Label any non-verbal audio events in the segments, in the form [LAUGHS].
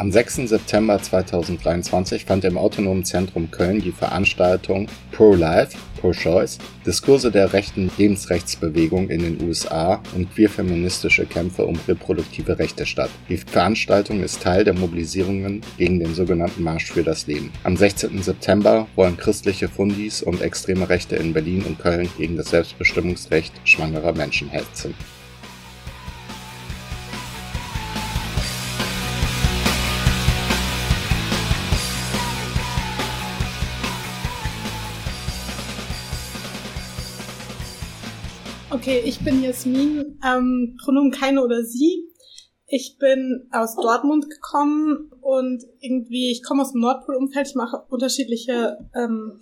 Am 6. September 2023 fand im Autonomen Zentrum Köln die Veranstaltung Pro-Life, Pro-Choice, Diskurse der rechten Lebensrechtsbewegung in den USA und queerfeministische Kämpfe um reproduktive Rechte statt. Die Veranstaltung ist Teil der Mobilisierungen gegen den sogenannten Marsch für das Leben. Am 16. September wollen christliche Fundis und extreme Rechte in Berlin und Köln gegen das Selbstbestimmungsrecht schwangerer Menschen hetzen. Okay, ich bin Jasmin, ähm, Pronomen keine oder sie. Ich bin aus Dortmund gekommen und irgendwie, ich komme aus dem Nordpolumfeld, ich mache unterschiedliche ähm,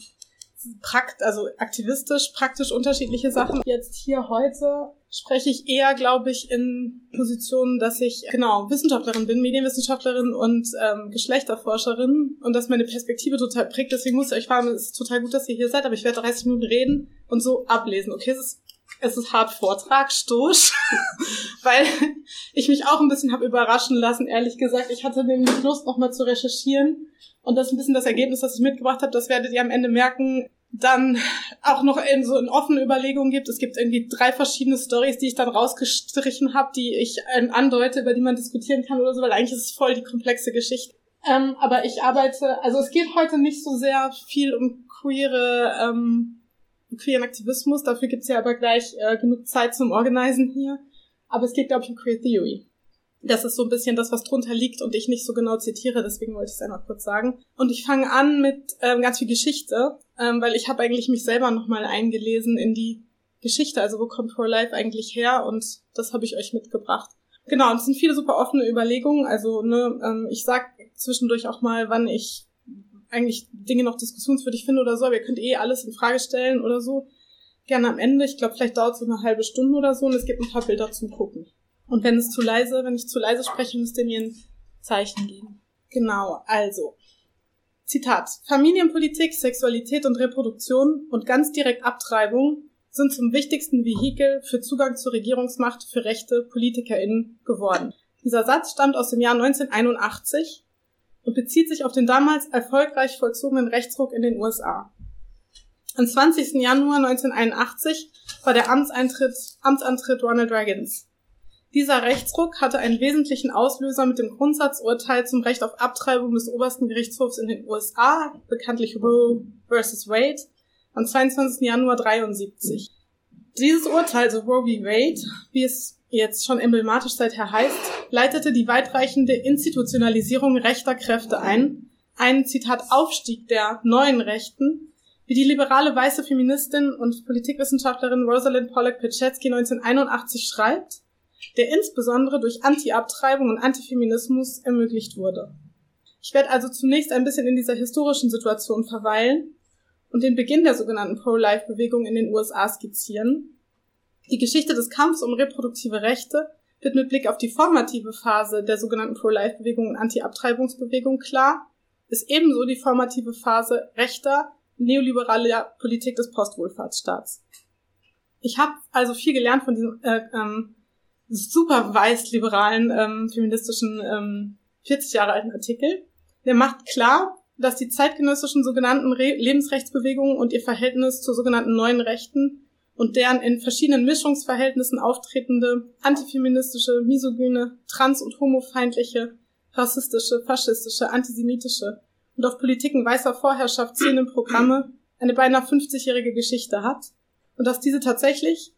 prakt, also aktivistisch, praktisch unterschiedliche Sachen. Jetzt hier heute spreche ich eher, glaube ich, in Positionen, dass ich genau Wissenschaftlerin bin, Medienwissenschaftlerin und ähm, Geschlechterforscherin und dass meine Perspektive total prägt. Deswegen muss ich euch fragen, es ist total gut, dass ihr hier seid, aber ich werde 30 Minuten reden und so ablesen. Okay, es ist es ist hart Vortrag, Stoß, [LAUGHS] weil ich mich auch ein bisschen habe überraschen lassen, ehrlich gesagt. Ich hatte nämlich Lust, nochmal zu recherchieren und das ist ein bisschen das Ergebnis, das ich mitgebracht habe. Das werdet ihr am Ende merken. Dann auch noch in so in offene Überlegungen gibt. Es gibt irgendwie drei verschiedene Stories, die ich dann rausgestrichen habe, die ich ähm, andeute, über die man diskutieren kann oder so, weil eigentlich ist es voll die komplexe Geschichte. Ähm, aber ich arbeite, also es geht heute nicht so sehr viel um queere ähm, queeren Aktivismus. Dafür gibt's ja aber gleich äh, genug Zeit zum Organisen hier. Aber es geht, glaube ich, um Queer Theory. Das ist so ein bisschen das, was drunter liegt und ich nicht so genau zitiere, deswegen wollte ich es einmal kurz sagen. Und ich fange an mit ähm, ganz viel Geschichte, ähm, weil ich habe eigentlich mich selber nochmal eingelesen in die Geschichte, also wo kommt Pro Life eigentlich her und das habe ich euch mitgebracht. Genau, und es sind viele super offene Überlegungen. Also ne, ähm, ich sag zwischendurch auch mal, wann ich eigentlich Dinge noch diskussionswürdig finde oder so, aber ihr könnt eh alles in Frage stellen oder so. Gerne am Ende. Ich glaube, vielleicht dauert es so eine halbe Stunde oder so und es gibt ein paar Bilder zum Gucken. Und wenn es zu leise, wenn ich zu leise spreche, müsst ihr mir ein Zeichen geben. Genau, also. Zitat. Familienpolitik, Sexualität und Reproduktion und ganz direkt Abtreibung sind zum wichtigsten Vehikel für Zugang zur Regierungsmacht für rechte PolitikerInnen geworden. Dieser Satz stammt aus dem Jahr 1981 und bezieht sich auf den damals erfolgreich vollzogenen Rechtsruck in den USA. Am 20. Januar 1981 war der Amtseintritt, Amtsantritt Ronald Reagans. Dieser Rechtsruck hatte einen wesentlichen Auslöser mit dem Grundsatzurteil zum Recht auf Abtreibung des obersten Gerichtshofs in den USA, bekanntlich Roe vs. Wade, am 22. Januar 73. Dieses Urteil, also Roe v. Wade, wie es jetzt schon emblematisch seither heißt, leitete die weitreichende Institutionalisierung rechter Kräfte ein, einen Zitat Aufstieg der neuen Rechten, wie die liberale weiße Feministin und Politikwissenschaftlerin Rosalind Pollack-Pichetsky 1981 schreibt, der insbesondere durch Anti-Abtreibung und Antifeminismus ermöglicht wurde. Ich werde also zunächst ein bisschen in dieser historischen Situation verweilen und den Beginn der sogenannten Pro-Life-Bewegung in den USA skizzieren, die Geschichte des Kampfs um reproduktive Rechte wird mit Blick auf die formative Phase der sogenannten Pro-Life-Bewegung und Anti-Abtreibungsbewegung klar, ist ebenso die formative Phase rechter, neoliberaler Politik des Postwohlfahrtsstaats. Ich habe also viel gelernt von diesem äh, ähm, super weiß-liberalen ähm, feministischen ähm, 40 Jahre alten Artikel. Der macht klar, dass die zeitgenössischen sogenannten Re Lebensrechtsbewegungen und ihr Verhältnis zu sogenannten neuen Rechten und deren in verschiedenen Mischungsverhältnissen auftretende antifeministische, misogyne, trans- und homofeindliche, rassistische, faschistische, antisemitische und auf Politiken weißer Vorherrschaft zielenden Programme eine beinahe 50-jährige Geschichte hat und dass diese tatsächlich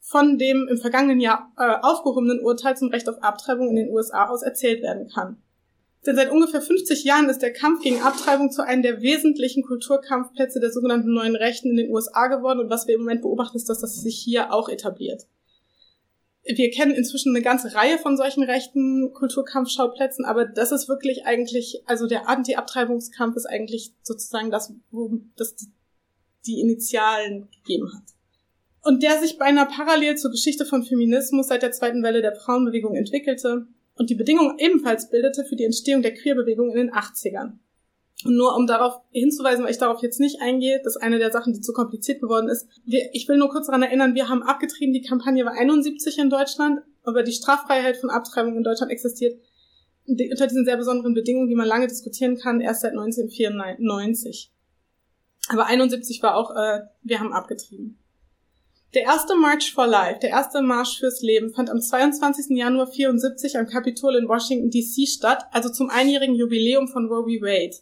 von dem im vergangenen Jahr äh, aufgehobenen Urteil zum Recht auf Abtreibung in den USA aus erzählt werden kann. Denn seit ungefähr 50 Jahren ist der Kampf gegen Abtreibung zu einem der wesentlichen Kulturkampfplätze der sogenannten neuen Rechten in den USA geworden. Und was wir im Moment beobachten, ist, dass das sich hier auch etabliert. Wir kennen inzwischen eine ganze Reihe von solchen rechten Kulturkampfschauplätzen, aber das ist wirklich eigentlich, also der Anti-Abtreibungskampf ist eigentlich sozusagen das, wo das die, Initialen gegeben hat. Und der sich beinahe parallel zur Geschichte von Feminismus seit der zweiten Welle der Frauenbewegung entwickelte und die Bedingung ebenfalls bildete für die Entstehung der Queerbewegung in den 80ern. Und nur um darauf hinzuweisen, weil ich darauf jetzt nicht eingehe, das ist eine der Sachen, die zu kompliziert geworden ist. Wir, ich will nur kurz daran erinnern, wir haben abgetrieben, die Kampagne war 71 in Deutschland, aber die Straffreiheit von Abtreibung in Deutschland existiert unter diesen sehr besonderen Bedingungen, die man lange diskutieren kann, erst seit 1994. Aber 71 war auch, äh, wir haben abgetrieben. Der erste March for Life, der erste Marsch fürs Leben, fand am 22. Januar 74 am Kapitol in Washington DC statt, also zum einjährigen Jubiläum von Roe v. Wade.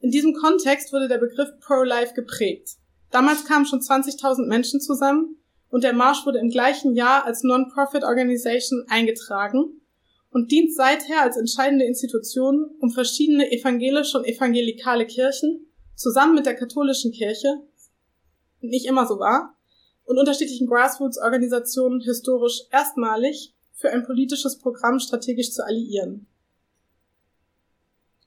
In diesem Kontext wurde der Begriff Pro-Life geprägt. Damals kamen schon 20.000 Menschen zusammen und der Marsch wurde im gleichen Jahr als Non-Profit Organization eingetragen und dient seither als entscheidende Institution, um verschiedene evangelische und evangelikale Kirchen zusammen mit der katholischen Kirche, nicht immer so war, und unterschiedlichen Grassroots-Organisationen historisch erstmalig für ein politisches Programm strategisch zu alliieren.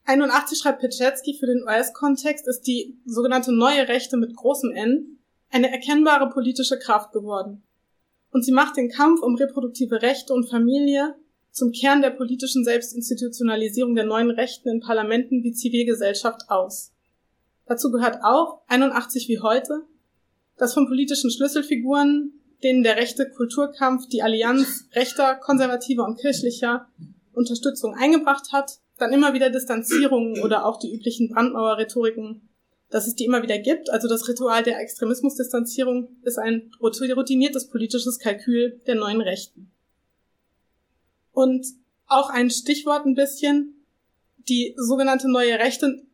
81 schreibt Pichetsky für den US-Kontext ist die sogenannte neue Rechte mit großem N eine erkennbare politische Kraft geworden. Und sie macht den Kampf um reproduktive Rechte und Familie zum Kern der politischen Selbstinstitutionalisierung der neuen Rechten in Parlamenten wie Zivilgesellschaft aus. Dazu gehört auch, 81 wie heute, dass von politischen Schlüsselfiguren, denen der rechte Kulturkampf die Allianz rechter, konservativer und kirchlicher Unterstützung eingebracht hat, dann immer wieder Distanzierungen oder auch die üblichen Brandmauer-Rhetoriken, dass es die immer wieder gibt. Also das Ritual der Extremismusdistanzierung ist ein routiniertes politisches Kalkül der neuen Rechten. Und auch ein Stichwort ein bisschen, die sogenannte neue Rechte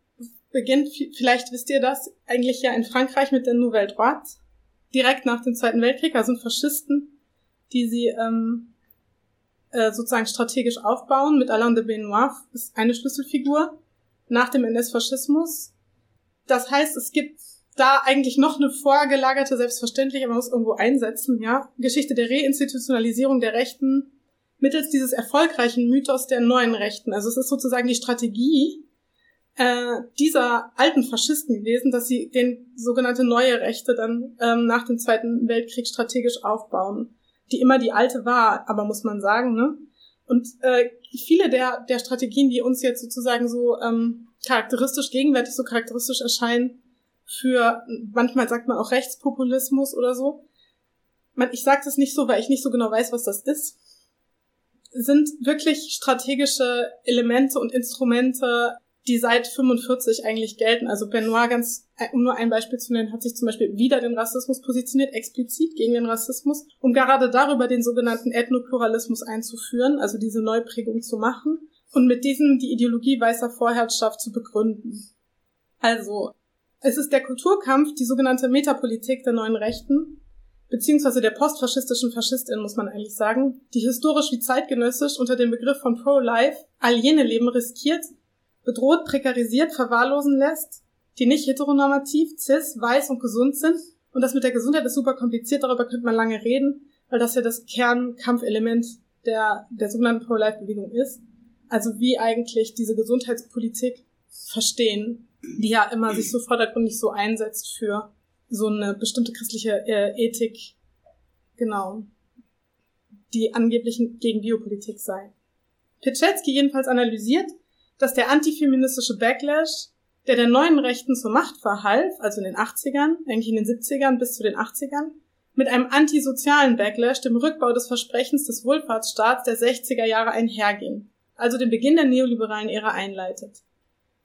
beginnt, vielleicht wisst ihr das, eigentlich ja in Frankreich mit der Nouvelle Droite, direkt nach dem Zweiten Weltkrieg, also Faschisten, die sie ähm, äh, sozusagen strategisch aufbauen. Mit Alain de Benoit ist eine Schlüsselfigur nach dem NS-Faschismus. Das heißt, es gibt da eigentlich noch eine vorgelagerte, selbstverständlich, aber man muss irgendwo einsetzen, ja, Geschichte der Reinstitutionalisierung der Rechten mittels dieses erfolgreichen Mythos der neuen Rechten. Also es ist sozusagen die Strategie äh, dieser alten Faschisten gewesen, dass sie den sogenannte neue Rechte dann ähm, nach dem Zweiten Weltkrieg strategisch aufbauen, die immer die alte war, aber muss man sagen, ne? Und äh, viele der, der Strategien, die uns jetzt sozusagen so ähm, charakteristisch, gegenwärtig so charakteristisch erscheinen, für, manchmal sagt man auch Rechtspopulismus oder so. Man, ich sage das nicht so, weil ich nicht so genau weiß, was das ist. Sind wirklich strategische Elemente und Instrumente die seit 45 eigentlich gelten. Also Benoit, ganz, um nur ein Beispiel zu nennen, hat sich zum Beispiel wieder den Rassismus positioniert, explizit gegen den Rassismus, um gerade darüber den sogenannten Ethnopluralismus einzuführen, also diese Neuprägung zu machen und mit diesem die Ideologie weißer Vorherrschaft zu begründen. Also, es ist der Kulturkampf, die sogenannte Metapolitik der neuen Rechten, beziehungsweise der postfaschistischen Faschistin, muss man eigentlich sagen, die historisch wie zeitgenössisch unter dem Begriff von Pro-Life all jene Leben riskiert, bedroht, prekarisiert, verwahrlosen lässt, die nicht heteronormativ, cis, weiß und gesund sind. Und das mit der Gesundheit ist super kompliziert, darüber könnte man lange reden, weil das ja das Kernkampfelement der, der sogenannten Pro-Life-Bewegung ist. Also wie eigentlich diese Gesundheitspolitik verstehen, die ja immer sich so vordergründig so einsetzt für so eine bestimmte christliche äh, Ethik, genau, die angeblich gegen Biopolitik sei. Pichetsky jedenfalls analysiert, dass der antifeministische Backlash, der der neuen Rechten zur Macht verhalf, also in den 80ern, eigentlich in den 70ern bis zu den 80ern, mit einem antisozialen Backlash, dem Rückbau des Versprechens des Wohlfahrtsstaats der 60er Jahre einherging, also den Beginn der neoliberalen Ära einleitet.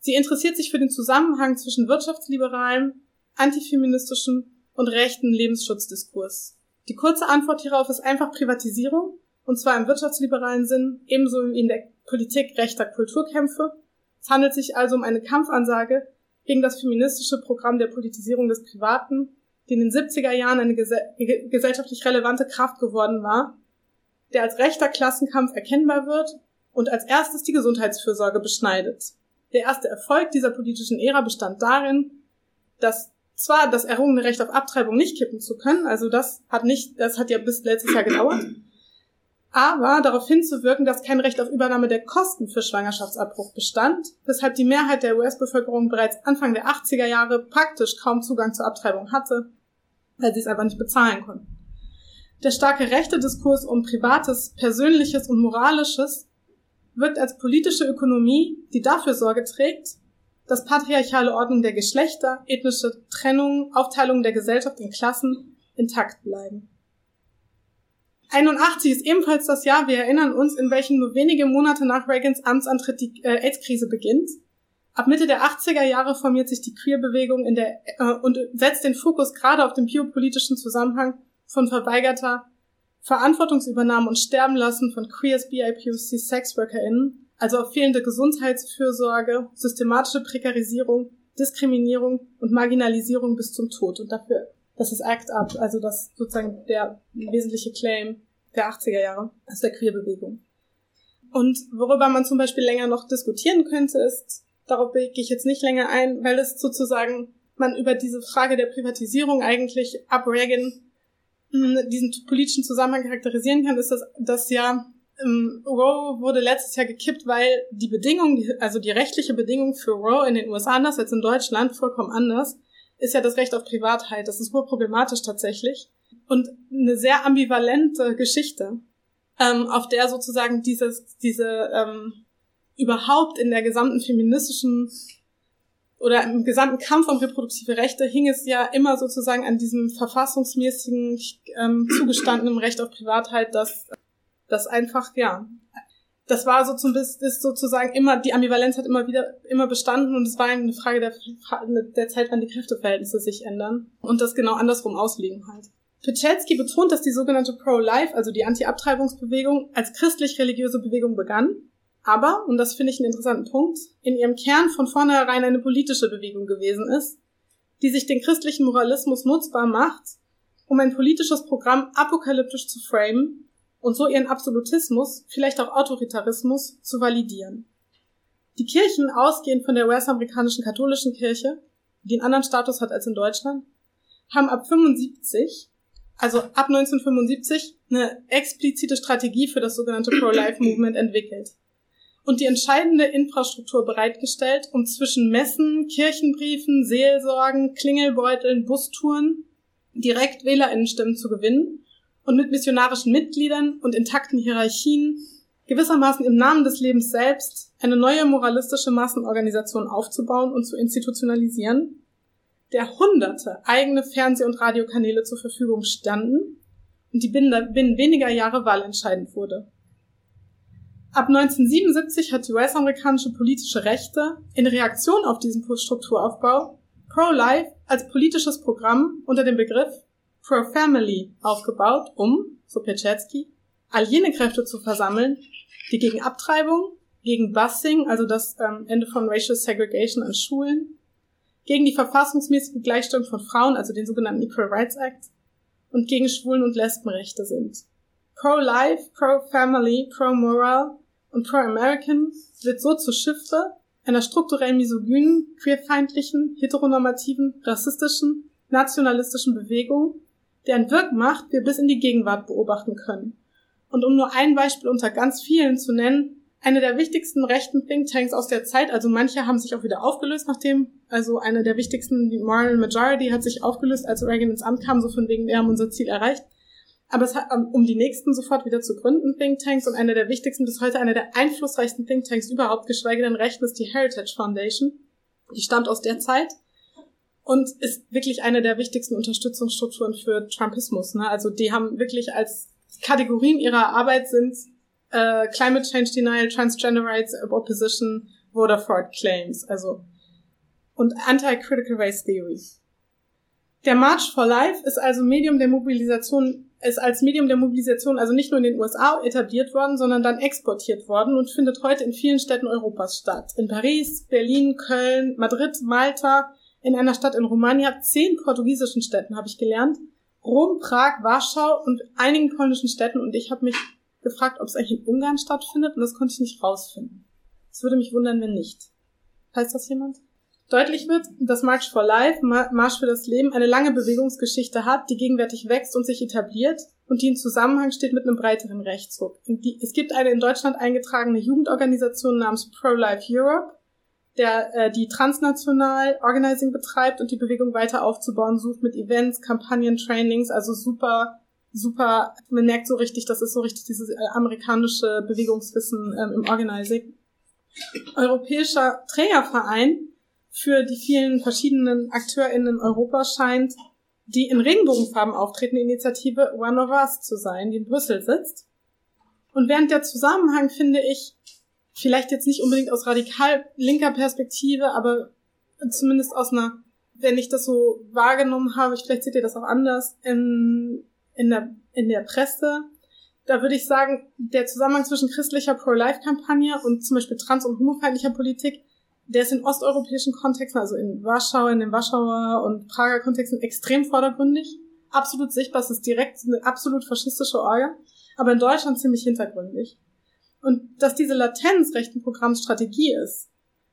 Sie interessiert sich für den Zusammenhang zwischen wirtschaftsliberalem, antifeministischem und rechten Lebensschutzdiskurs. Die kurze Antwort hierauf ist einfach Privatisierung, und zwar im wirtschaftsliberalen Sinn, ebenso wie in der Politik rechter Kulturkämpfe. Es handelt sich also um eine Kampfansage gegen das feministische Programm der Politisierung des Privaten, die in den 70er Jahren eine gesellschaftlich relevante Kraft geworden war, der als rechter Klassenkampf erkennbar wird und als erstes die Gesundheitsfürsorge beschneidet. Der erste Erfolg dieser politischen Ära bestand darin, dass zwar das errungene Recht auf Abtreibung nicht kippen zu können, also das hat nicht, das hat ja bis letztes Jahr gedauert, aber darauf hinzuwirken, dass kein Recht auf Übernahme der Kosten für Schwangerschaftsabbruch bestand, weshalb die Mehrheit der US-Bevölkerung bereits Anfang der 80er Jahre praktisch kaum Zugang zur Abtreibung hatte, weil sie es einfach nicht bezahlen konnten. Der starke rechte Diskurs um Privates, Persönliches und Moralisches wirkt als politische Ökonomie, die dafür Sorge trägt, dass patriarchale Ordnung der Geschlechter, ethnische Trennung, Aufteilung der Gesellschaft in Klassen intakt bleiben. 81 ist ebenfalls das Jahr, wir erinnern uns, in welchem nur wenige Monate nach Reagans Amtsantritt die äh, AIDS-Krise beginnt. Ab Mitte der 80er Jahre formiert sich die Queer-Bewegung in der, äh, und setzt den Fokus gerade auf den biopolitischen Zusammenhang von verweigerter Verantwortungsübernahme und Sterbenlassen von Queers, BIPOC, SexworkerInnen, also auf fehlende Gesundheitsfürsorge, systematische Prekarisierung, Diskriminierung und Marginalisierung bis zum Tod. Und dafür das ist Act Up, also das sozusagen der wesentliche Claim der 80er Jahre aus der Queerbewegung. Und worüber man zum Beispiel länger noch diskutieren könnte, ist, darauf gehe ich jetzt nicht länger ein, weil es sozusagen man über diese Frage der Privatisierung eigentlich ab Reagan hm, diesen politischen Zusammenhang charakterisieren kann, ist das, das ja ähm, Roe wurde letztes Jahr gekippt, weil die Bedingung, also die rechtliche Bedingung für Roe in den USA anders als in Deutschland vollkommen anders, ist ja das Recht auf Privatheit. Das ist wohl problematisch tatsächlich. Und eine sehr ambivalente Geschichte, ähm, auf der sozusagen dieses, diese ähm, überhaupt in der gesamten feministischen oder im gesamten Kampf um reproduktive Rechte hing es ja immer sozusagen an diesem verfassungsmäßigen ähm, zugestandenen Recht auf Privatheit, dass das einfach ja das war so zum ist sozusagen immer, die Ambivalenz hat immer wieder, immer bestanden und es war eine Frage der, der Zeit, wann die Kräfteverhältnisse sich ändern und das genau andersrum auslegen halt. Pichelski betont, dass die sogenannte Pro-Life, also die Anti-Abtreibungsbewegung, als christlich-religiöse Bewegung begann, aber, und das finde ich einen interessanten Punkt, in ihrem Kern von vornherein eine politische Bewegung gewesen ist, die sich den christlichen Moralismus nutzbar macht, um ein politisches Programm apokalyptisch zu framen und so ihren Absolutismus, vielleicht auch Autoritarismus, zu validieren. Die Kirchen, ausgehend von der US-amerikanischen katholischen Kirche, die einen anderen Status hat als in Deutschland, haben ab 75, also ab 1975, eine explizite Strategie für das sogenannte Pro-Life-Movement entwickelt und die entscheidende Infrastruktur bereitgestellt, um zwischen Messen, Kirchenbriefen, Seelsorgen, Klingelbeuteln, Bustouren direkt WählerInnenstimmen zu gewinnen und mit missionarischen Mitgliedern und intakten Hierarchien gewissermaßen im Namen des Lebens selbst eine neue moralistische Massenorganisation aufzubauen und zu institutionalisieren, der hunderte eigene Fernseh- und Radiokanäle zur Verfügung standen und die binnen, weniger Jahre wahlentscheidend wurde. Ab 1977 hat die US-amerikanische politische Rechte in Reaktion auf diesen Strukturaufbau Pro-Life als politisches Programm unter dem Begriff Pro-Family aufgebaut, um, so Piechetsky, all jene Kräfte zu versammeln, die gegen Abtreibung, gegen Busing, also das ähm, Ende von Racial Segregation an Schulen, gegen die verfassungsmäßige Gleichstellung von Frauen, also den sogenannten Equal Rights Act, und gegen Schwulen- und Lesbenrechte sind. Pro-Life, Pro-Family, Pro-Moral und Pro-American wird so zur Schiffe einer strukturell misogynen, queerfeindlichen, heteronormativen, rassistischen, nationalistischen Bewegung, deren Wirkmacht wir bis in die Gegenwart beobachten können. Und um nur ein Beispiel unter ganz vielen zu nennen, eine der wichtigsten rechten Thinktanks aus der Zeit, also manche haben sich auch wieder aufgelöst, nachdem, also eine der wichtigsten, die Moral Majority, hat sich aufgelöst, als Reagan ins Amt kam, so von wegen, wir haben unser Ziel erreicht. Aber es hat, um die nächsten sofort wieder zu gründen, Thinktanks, und eine der wichtigsten, bis heute eine der einflussreichsten Thinktanks überhaupt, geschweige denn rechten, ist die Heritage Foundation. Die stammt aus der Zeit und ist wirklich eine der wichtigsten Unterstützungsstrukturen für Trumpismus. Ne? Also die haben wirklich als Kategorien ihrer Arbeit sind äh, Climate Change Denial, Transgender Rights Opposition, Voter Fraud Claims, also und Anti-Critical Race Theory. Der March for Life ist also Medium der Mobilisation, ist als Medium der Mobilisation also nicht nur in den USA etabliert worden, sondern dann exportiert worden und findet heute in vielen Städten Europas statt. In Paris, Berlin, Köln, Madrid, Malta, in einer Stadt in Romania, zehn portugiesischen Städten habe ich gelernt, Rom, Prag, Warschau und einigen polnischen Städten und ich habe mich gefragt, ob es eigentlich in Ungarn stattfindet und das konnte ich nicht rausfinden. Es würde mich wundern, wenn nicht. Heißt das jemand? Deutlich wird, dass March for Life, Marsch für das Leben, eine lange Bewegungsgeschichte hat, die gegenwärtig wächst und sich etabliert und die in Zusammenhang steht mit einem breiteren Rechtsruck. Es gibt eine in Deutschland eingetragene Jugendorganisation namens Pro-Life Europe, der äh, die transnational Organizing betreibt und die Bewegung weiter aufzubauen sucht mit Events, Kampagnen, Trainings, also super, super, man merkt so richtig, das ist so richtig dieses äh, amerikanische Bewegungswissen ähm, im Organizing. Europäischer Trägerverein für die vielen verschiedenen AkteurInnen in Europa scheint die in Regenbogenfarben auftretende Initiative One of Us zu sein, die in Brüssel sitzt. Und während der Zusammenhang finde ich, vielleicht jetzt nicht unbedingt aus radikal linker Perspektive, aber zumindest aus einer, wenn ich das so wahrgenommen habe, vielleicht seht ihr das auch anders, in, in, der, in der Presse, da würde ich sagen, der Zusammenhang zwischen christlicher Pro-Life-Kampagne und zum Beispiel trans- und homofeindlicher Politik der ist in osteuropäischen Kontexten, also in Warschau, in den Warschauer und Prager Kontexten extrem vordergründig. Absolut sichtbar, es ist direkt eine absolut faschistische Orga, aber in Deutschland ziemlich hintergründig. Und dass diese Latenz rechten Programmstrategie ist,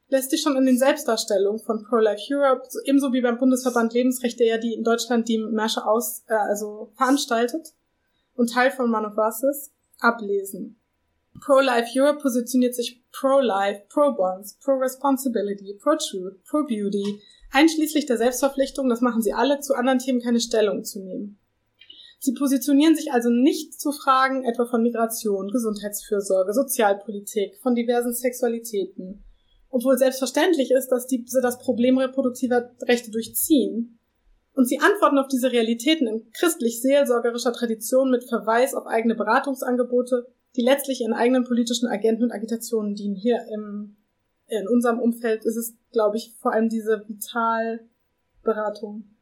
lässt sich schon in den Selbstdarstellungen von Pro-Life Europe, ebenso wie beim Bundesverband Lebensrechte, ja die in Deutschland die Märsche aus, äh, also veranstaltet und Teil von Man of Us ist, ablesen. Pro-Life Europe positioniert sich pro-life, pro-bonds, pro-responsibility, pro-truth, pro-beauty, einschließlich der Selbstverpflichtung, das machen sie alle, zu anderen Themen keine Stellung zu nehmen. Sie positionieren sich also nicht zu Fragen etwa von Migration, Gesundheitsfürsorge, Sozialpolitik, von diversen Sexualitäten, obwohl selbstverständlich ist, dass diese das Problem reproduktiver Rechte durchziehen. Und sie antworten auf diese Realitäten in christlich-seelsorgerischer Tradition mit Verweis auf eigene Beratungsangebote die letztlich ihren eigenen politischen Agenten und Agitationen dienen. Hier im, in unserem Umfeld ist es, glaube ich, vor allem diese Vitalberatung.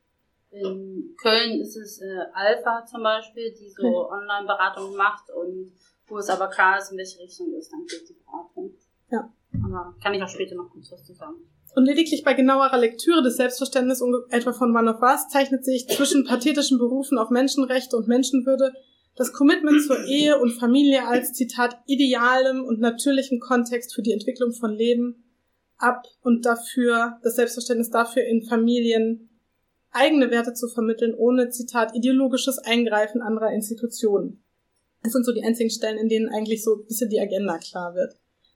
In Köln ist es äh, Alpha zum Beispiel, die so okay. Online-Beratung macht und wo es aber klar ist, in welche Richtung es dann geht, die Beratung. Ja. Aber kann ich auch später noch kurz was zu sagen. Und lediglich bei genauerer Lektüre des Selbstverständnisses etwa von One of Us zeichnet sich zwischen pathetischen Berufen auf Menschenrechte und Menschenwürde das Commitment zur Ehe und Familie als Zitat idealem und natürlichem Kontext für die Entwicklung von Leben ab und dafür das Selbstverständnis dafür in Familien eigene Werte zu vermitteln, ohne Zitat ideologisches Eingreifen anderer Institutionen. Das sind so die einzigen Stellen, in denen eigentlich so ein bisschen die Agenda klar wird.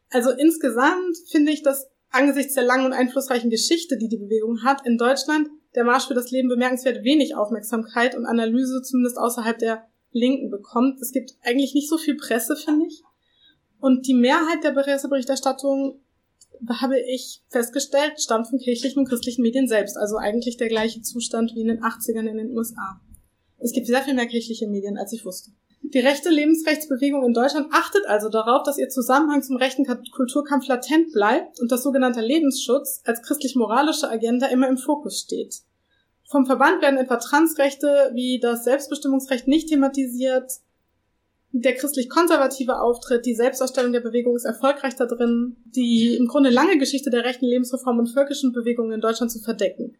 Also insgesamt finde ich, dass angesichts der langen und einflussreichen Geschichte, die die Bewegung hat, in Deutschland der Marsch für das Leben bemerkenswert wenig Aufmerksamkeit und Analyse, zumindest außerhalb der Linken bekommt. Es gibt eigentlich nicht so viel Presse, finde ich. Und die Mehrheit der Presseberichterstattung, habe ich festgestellt, stammt von kirchlichen und christlichen Medien selbst. Also eigentlich der gleiche Zustand wie in den 80ern in den USA. Es gibt sehr viel mehr kirchliche Medien, als ich wusste. Die rechte Lebensrechtsbewegung in Deutschland achtet also darauf, dass ihr Zusammenhang zum rechten Kulturkampf latent bleibt und dass sogenannter Lebensschutz als christlich-moralische Agenda immer im Fokus steht. Vom Verband werden etwa Transrechte wie das Selbstbestimmungsrecht nicht thematisiert. Der christlich-konservative Auftritt, die Selbstausstellung der Bewegung ist erfolgreich da drin, die im Grunde lange Geschichte der rechten Lebensreform und völkischen Bewegungen in Deutschland zu verdecken.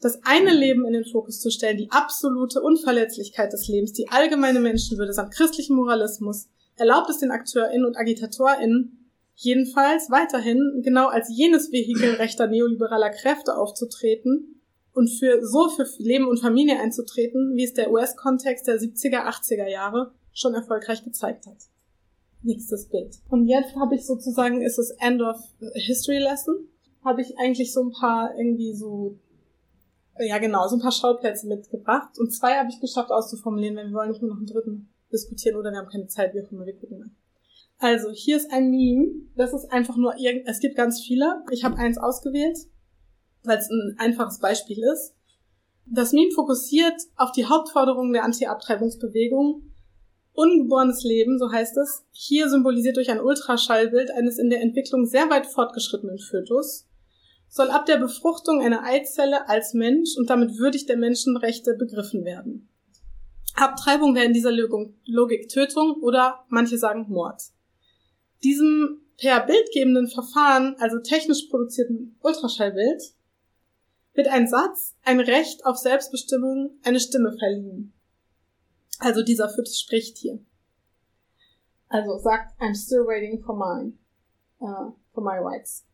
Das eine Leben in den Fokus zu stellen, die absolute Unverletzlichkeit des Lebens, die allgemeine Menschenwürde samt christlichem Moralismus, erlaubt es den AkteurInnen und AgitatorInnen, jedenfalls weiterhin genau als jenes Vehikel rechter neoliberaler Kräfte aufzutreten, und für so für Leben und Familie einzutreten, wie es der US-Kontext der 70er, 80er Jahre schon erfolgreich gezeigt hat. Nächstes Bild. Und jetzt habe ich sozusagen, ist es End of History Lesson, habe ich eigentlich so ein paar irgendwie so, ja genau, so ein paar Schauplätze mitgebracht. Und zwei habe ich geschafft auszuformulieren, wenn wir wollen nicht nur noch einen dritten diskutieren oder wir haben keine Zeit, wie auch immer, wir gucken mal. Also, hier ist ein Meme. Das ist einfach nur irgend, es gibt ganz viele. Ich habe eins ausgewählt weil es ein einfaches Beispiel ist. Das Meme fokussiert auf die Hauptforderungen der Anti-Abtreibungsbewegung. Ungeborenes Leben, so heißt es, hier symbolisiert durch ein Ultraschallbild eines in der Entwicklung sehr weit fortgeschrittenen Fötus, soll ab der Befruchtung einer Eizelle als Mensch und damit würdig der Menschenrechte begriffen werden. Abtreibung wäre in dieser Logik Tötung oder manche sagen Mord. Diesem per bildgebenden Verfahren, also technisch produzierten Ultraschallbild, wird ein Satz, ein Recht auf Selbstbestimmung, eine Stimme verliehen. Also dieser Fötus spricht hier. Also sagt, I'm still waiting for mine, uh, for my rights.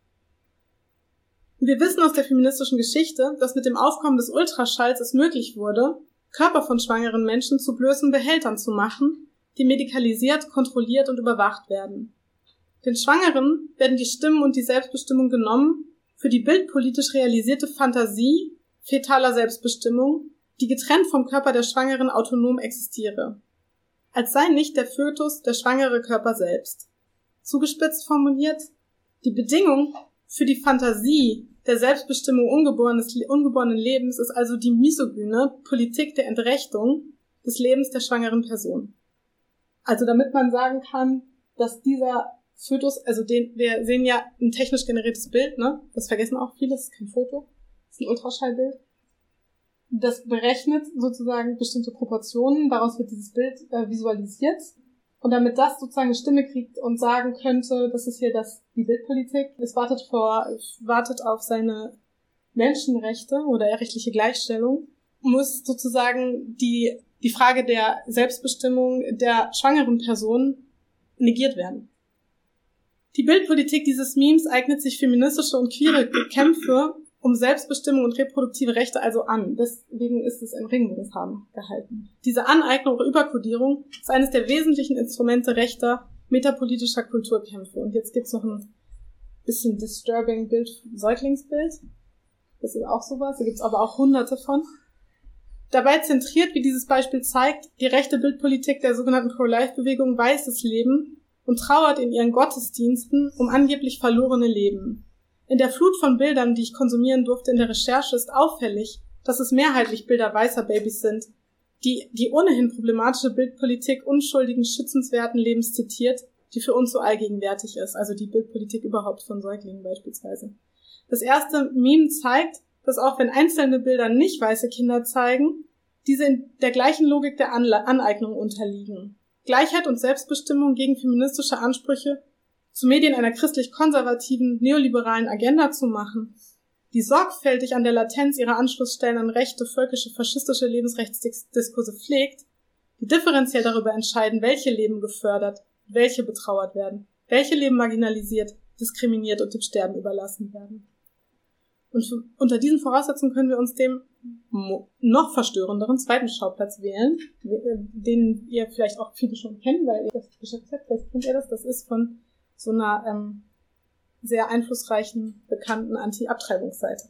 Wir wissen aus der feministischen Geschichte, dass mit dem Aufkommen des Ultraschalls es möglich wurde, Körper von schwangeren Menschen zu blößen Behältern zu machen, die medikalisiert, kontrolliert und überwacht werden. Den Schwangeren werden die Stimmen und die Selbstbestimmung genommen für die bildpolitisch realisierte Fantasie fetaler Selbstbestimmung, die getrennt vom Körper der Schwangeren autonom existiere. Als sei nicht der Fötus der schwangere Körper selbst. Zugespitzt formuliert, die Bedingung für die Fantasie der Selbstbestimmung ungeborenen Lebens ist also die misogyne Politik der Entrechtung des Lebens der schwangeren Person. Also damit man sagen kann, dass dieser Fötus, also den, wir sehen ja ein technisch generiertes Bild, ne? Das vergessen auch viele, das ist kein Foto, das ist ein Ultraschallbild. Das berechnet sozusagen bestimmte Proportionen, daraus wird dieses Bild äh, visualisiert. Und damit das sozusagen eine Stimme kriegt und sagen könnte, das ist hier das, die Bildpolitik, es wartet vor, wartet auf seine Menschenrechte oder rechtliche Gleichstellung, muss sozusagen die, die Frage der Selbstbestimmung der schwangeren Person negiert werden. Die Bildpolitik dieses Memes eignet sich feministische und queere Kämpfe um Selbstbestimmung und reproduktive Rechte also an. Deswegen ist es in Regenbogenfarben gehalten. Diese Aneignung oder Überkodierung ist eines der wesentlichen Instrumente rechter metapolitischer Kulturkämpfe. Und jetzt gibt's noch ein bisschen disturbing Bild, Säuglingsbild. Das ist auch sowas. Da gibt's aber auch hunderte von. Dabei zentriert, wie dieses Beispiel zeigt, die rechte Bildpolitik der sogenannten Pro-Life-Bewegung weißes Leben und trauert in ihren Gottesdiensten um angeblich verlorene Leben. In der Flut von Bildern, die ich konsumieren durfte in der Recherche, ist auffällig, dass es mehrheitlich Bilder weißer Babys sind, die die ohnehin problematische Bildpolitik unschuldigen, schützenswerten Lebens zitiert, die für uns so allgegenwärtig ist, also die Bildpolitik überhaupt von Säuglingen beispielsweise. Das erste Meme zeigt, dass auch wenn einzelne Bilder nicht weiße Kinder zeigen, diese in der gleichen Logik der Aneignung unterliegen. Gleichheit und Selbstbestimmung gegen feministische Ansprüche zu Medien einer christlich-konservativen, neoliberalen Agenda zu machen, die sorgfältig an der Latenz ihrer Anschlussstellen an rechte, völkische, faschistische Lebensrechtsdiskurse pflegt, die differenziell darüber entscheiden, welche Leben gefördert, welche betrauert werden, welche Leben marginalisiert, diskriminiert und dem Sterben überlassen werden. Und unter diesen Voraussetzungen können wir uns dem noch verstörenderen zweiten Schauplatz wählen, äh, den ihr vielleicht auch viele schon kennen, weil ihr das beschäftigt habt. Vielleicht kennt ihr das. Das ist von so einer ähm, sehr einflussreichen, bekannten Anti-Abtreibungsseite,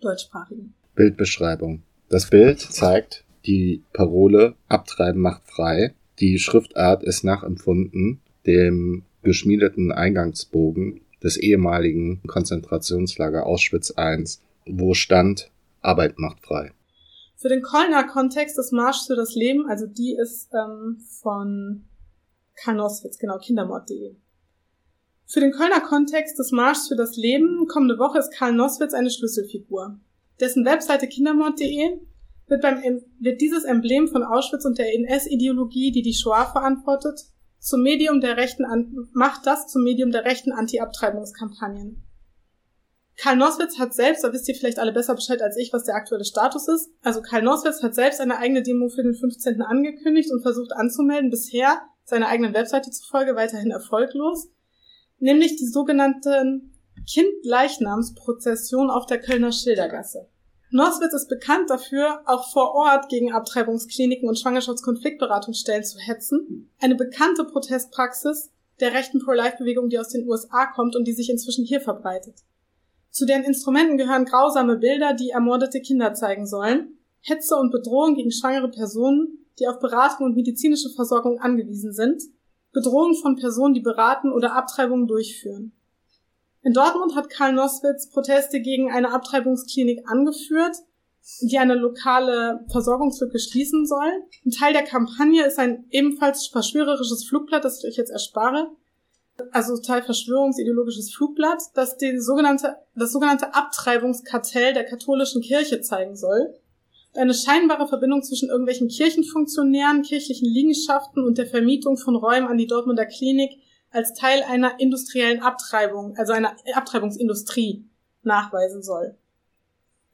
deutschsprachigen. Bildbeschreibung. Das Bild zeigt die Parole Abtreiben macht frei. Die Schriftart ist nachempfunden dem geschmiedeten Eingangsbogen des ehemaligen Konzentrationslager Auschwitz I, wo stand Arbeit macht frei. Für den Kölner Kontext des Marsch für das Leben, also die ist ähm, von Karl Noswitz, genau, kindermord.de. Für den Kölner Kontext des Marsch für das Leben kommende Woche ist Karl Noswitz eine Schlüsselfigur. Dessen Webseite kindermord.de wird, wird dieses Emblem von Auschwitz und der NS-Ideologie, die die Shoah verantwortet, zum Medium der rechten, macht das zum Medium der rechten Anti-Abtreibungskampagnen. Karl Noswitz hat selbst, da wisst ihr vielleicht alle besser Bescheid als ich, was der aktuelle Status ist. Also Karl Noswitz hat selbst eine eigene Demo für den 15. angekündigt und versucht anzumelden, bisher seiner eigenen Webseite zufolge weiterhin erfolglos. Nämlich die sogenannten Kindleichnamsprozession auf der Kölner Schildergasse. Noswitz ist bekannt dafür, auch vor Ort gegen Abtreibungskliniken und Schwangerschaftskonfliktberatungsstellen zu hetzen. Eine bekannte Protestpraxis der rechten Pro-Life-Bewegung, die aus den USA kommt und die sich inzwischen hier verbreitet. Zu deren Instrumenten gehören grausame Bilder, die ermordete Kinder zeigen sollen, Hetze und Bedrohung gegen schwangere Personen, die auf Beratung und medizinische Versorgung angewiesen sind, Bedrohung von Personen, die beraten oder Abtreibungen durchführen. In Dortmund hat Karl Noswitz Proteste gegen eine Abtreibungsklinik angeführt, die eine lokale Versorgungslücke schließen soll. Ein Teil der Kampagne ist ein ebenfalls verschwörerisches Flugblatt, das ich euch jetzt erspare, also Teil verschwörungsideologisches Flugblatt, das den sogenannte, das sogenannte Abtreibungskartell der katholischen Kirche zeigen soll. Eine scheinbare Verbindung zwischen irgendwelchen Kirchenfunktionären, kirchlichen Liegenschaften und der Vermietung von Räumen an die Dortmunder Klinik als Teil einer industriellen Abtreibung, also einer Abtreibungsindustrie, nachweisen soll.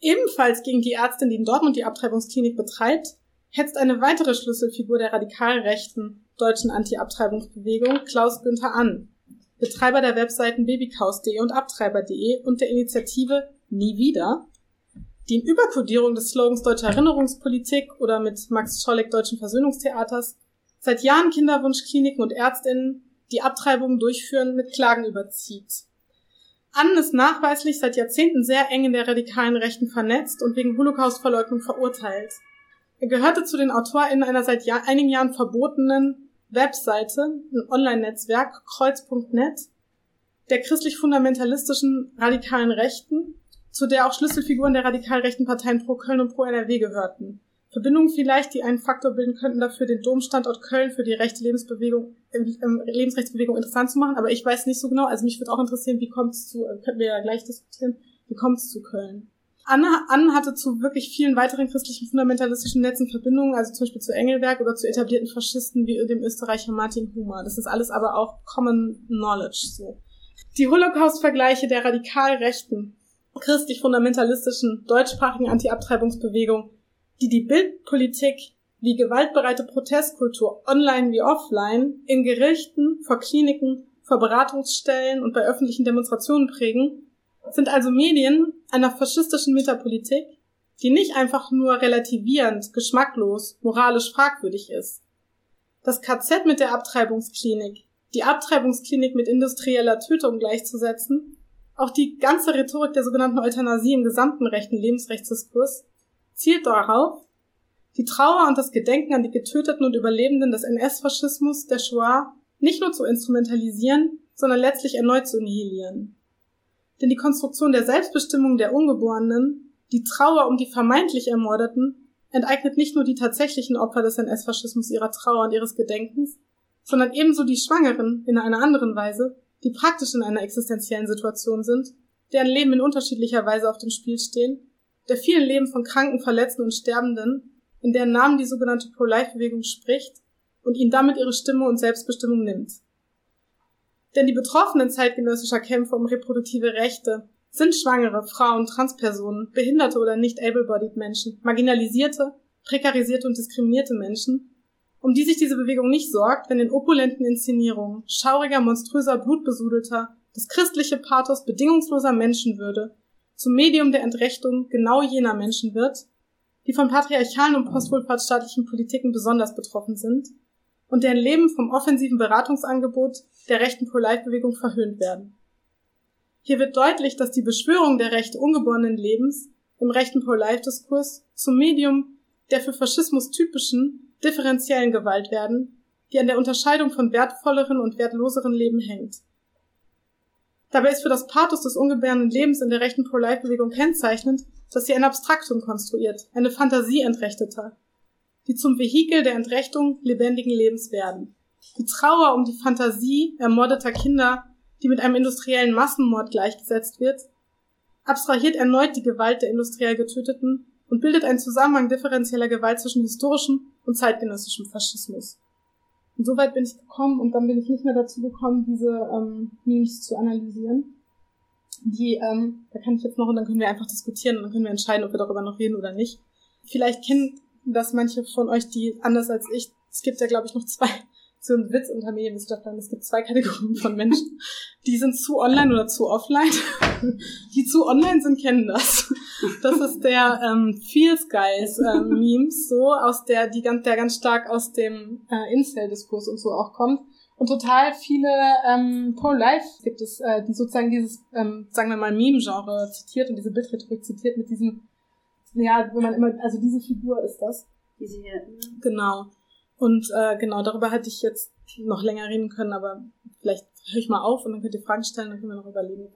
Ebenfalls gegen die Ärztin, die in Dortmund die Abtreibungsklinik betreibt, hetzt eine weitere Schlüsselfigur der radikal rechten deutschen Anti-Abtreibungsbewegung, Klaus Günther an, Betreiber der Webseiten babykaus.de und abtreiber.de und der Initiative Nie wieder, die in Überkodierung des Slogans Deutsche Erinnerungspolitik oder mit Max Scholleck Deutschen Versöhnungstheaters seit Jahren Kinderwunschkliniken und Ärztinnen, die Abtreibungen durchführen, mit Klagen überzieht. Annen ist nachweislich seit Jahrzehnten sehr eng in der radikalen Rechten vernetzt und wegen Holocaustverleugnung verurteilt. Er gehörte zu den AutorInnen einer seit Jahr, einigen Jahren verbotenen Webseite, ein Online-Netzwerk, kreuz.net, der christlich-fundamentalistischen radikalen Rechten zu der auch Schlüsselfiguren der radikal rechten Parteien pro Köln und pro NRW gehörten. Verbindungen vielleicht, die einen Faktor bilden könnten dafür, den Domstandort Köln für die rechte Lebensbewegung, äh, Lebensrechtsbewegung interessant zu machen. Aber ich weiß nicht so genau. Also mich würde auch interessieren, wie kommt es zu, äh, könnten wir ja gleich diskutieren, wie kommt es zu Köln? Anne, Anne hatte zu wirklich vielen weiteren christlichen fundamentalistischen Netzen Verbindungen, also zum Beispiel zu Engelberg oder zu etablierten Faschisten wie dem Österreicher Martin Humer. Das ist alles aber auch Common Knowledge. So. Die Holocaust-Vergleiche der radikal rechten, christlich-fundamentalistischen, deutschsprachigen Anti-Abtreibungsbewegung die die Bildpolitik wie gewaltbereite Protestkultur online wie offline in Gerichten, vor Kliniken, vor Beratungsstellen und bei öffentlichen Demonstrationen prägen, sind also Medien einer faschistischen Metapolitik, die nicht einfach nur relativierend, geschmacklos, moralisch fragwürdig ist. Das KZ mit der Abtreibungsklinik, die Abtreibungsklinik mit industrieller Tötung gleichzusetzen, auch die ganze Rhetorik der sogenannten Euthanasie im gesamten rechten Lebensrechtsdiskurs zielt darauf, die Trauer und das Gedenken an die Getöteten und Überlebenden des NS-Faschismus, der Shoah, nicht nur zu instrumentalisieren, sondern letztlich erneut zu nihilieren. Denn die Konstruktion der Selbstbestimmung der Ungeborenen, die Trauer um die vermeintlich Ermordeten, enteignet nicht nur die tatsächlichen Opfer des NS-Faschismus ihrer Trauer und ihres Gedenkens, sondern ebenso die Schwangeren in einer anderen Weise, die praktisch in einer existenziellen Situation sind, deren Leben in unterschiedlicher Weise auf dem Spiel stehen der vielen Leben von Kranken, Verletzten und Sterbenden, in deren Namen die sogenannte Pro-Life-Bewegung spricht und ihnen damit ihre Stimme und Selbstbestimmung nimmt. Denn die Betroffenen zeitgenössischer Kämpfe um reproduktive Rechte sind Schwangere, Frauen, Transpersonen, behinderte oder nicht able-bodied Menschen, marginalisierte, prekarisierte und diskriminierte Menschen, um die sich diese Bewegung nicht sorgt, wenn in opulenten Inszenierungen schauriger, monströser, blutbesudelter, das christliche Pathos bedingungsloser Menschenwürde zum Medium der Entrechtung genau jener Menschen wird, die von patriarchalen und postwohlfahrtsstaatlichen Politiken besonders betroffen sind und deren Leben vom offensiven Beratungsangebot der rechten Pro-Life-Bewegung verhöhnt werden. Hier wird deutlich, dass die Beschwörung der Rechte ungeborenen Lebens im rechten Pro-Life-Diskurs zum Medium der für Faschismus typischen differenziellen Gewalt werden, die an der Unterscheidung von wertvolleren und wertloseren Leben hängt. Dabei ist für das Pathos des ungebärenden Lebens in der rechten Pro-Life-Bewegung kennzeichnend, dass sie ein Abstraktum konstruiert, eine Fantasie entrechteter, die zum Vehikel der Entrechtung lebendigen Lebens werden. Die Trauer um die Fantasie ermordeter Kinder, die mit einem industriellen Massenmord gleichgesetzt wird, abstrahiert erneut die Gewalt der industriell Getöteten und bildet einen Zusammenhang differenzieller Gewalt zwischen historischem und zeitgenössischem Faschismus. Und so weit bin ich gekommen und dann bin ich nicht mehr dazu gekommen, diese ähm, Memes zu analysieren. Die, ähm, da kann ich jetzt noch und dann können wir einfach diskutieren und dann können wir entscheiden, ob wir darüber noch reden oder nicht. Vielleicht kennen das manche von euch, die anders als ich, es gibt ja glaube ich noch zwei so ein Witz unter Medienwissenschaftlern. Es gibt zwei Kategorien von Menschen. Die sind zu online oder zu offline. [LAUGHS] Die zu online sind, kennen das. Das ist der ähm, Feels Guys ähm, Memes, so aus der, die ganz, der ganz stark aus dem äh, Incel-Diskurs und so auch kommt. Und total viele ähm, Pro-Life gibt es, äh, die sozusagen dieses, ähm, sagen wir mal, Meme-Genre zitiert und diese Bildrhetorik zitiert mit diesem, ja, wenn man immer, also diese Figur ist das. Diese hier. Genau. Und äh, genau, darüber hätte ich jetzt noch länger reden können, aber vielleicht höre ich mal auf und dann könnt ihr Fragen stellen, dann können wir noch überlegen.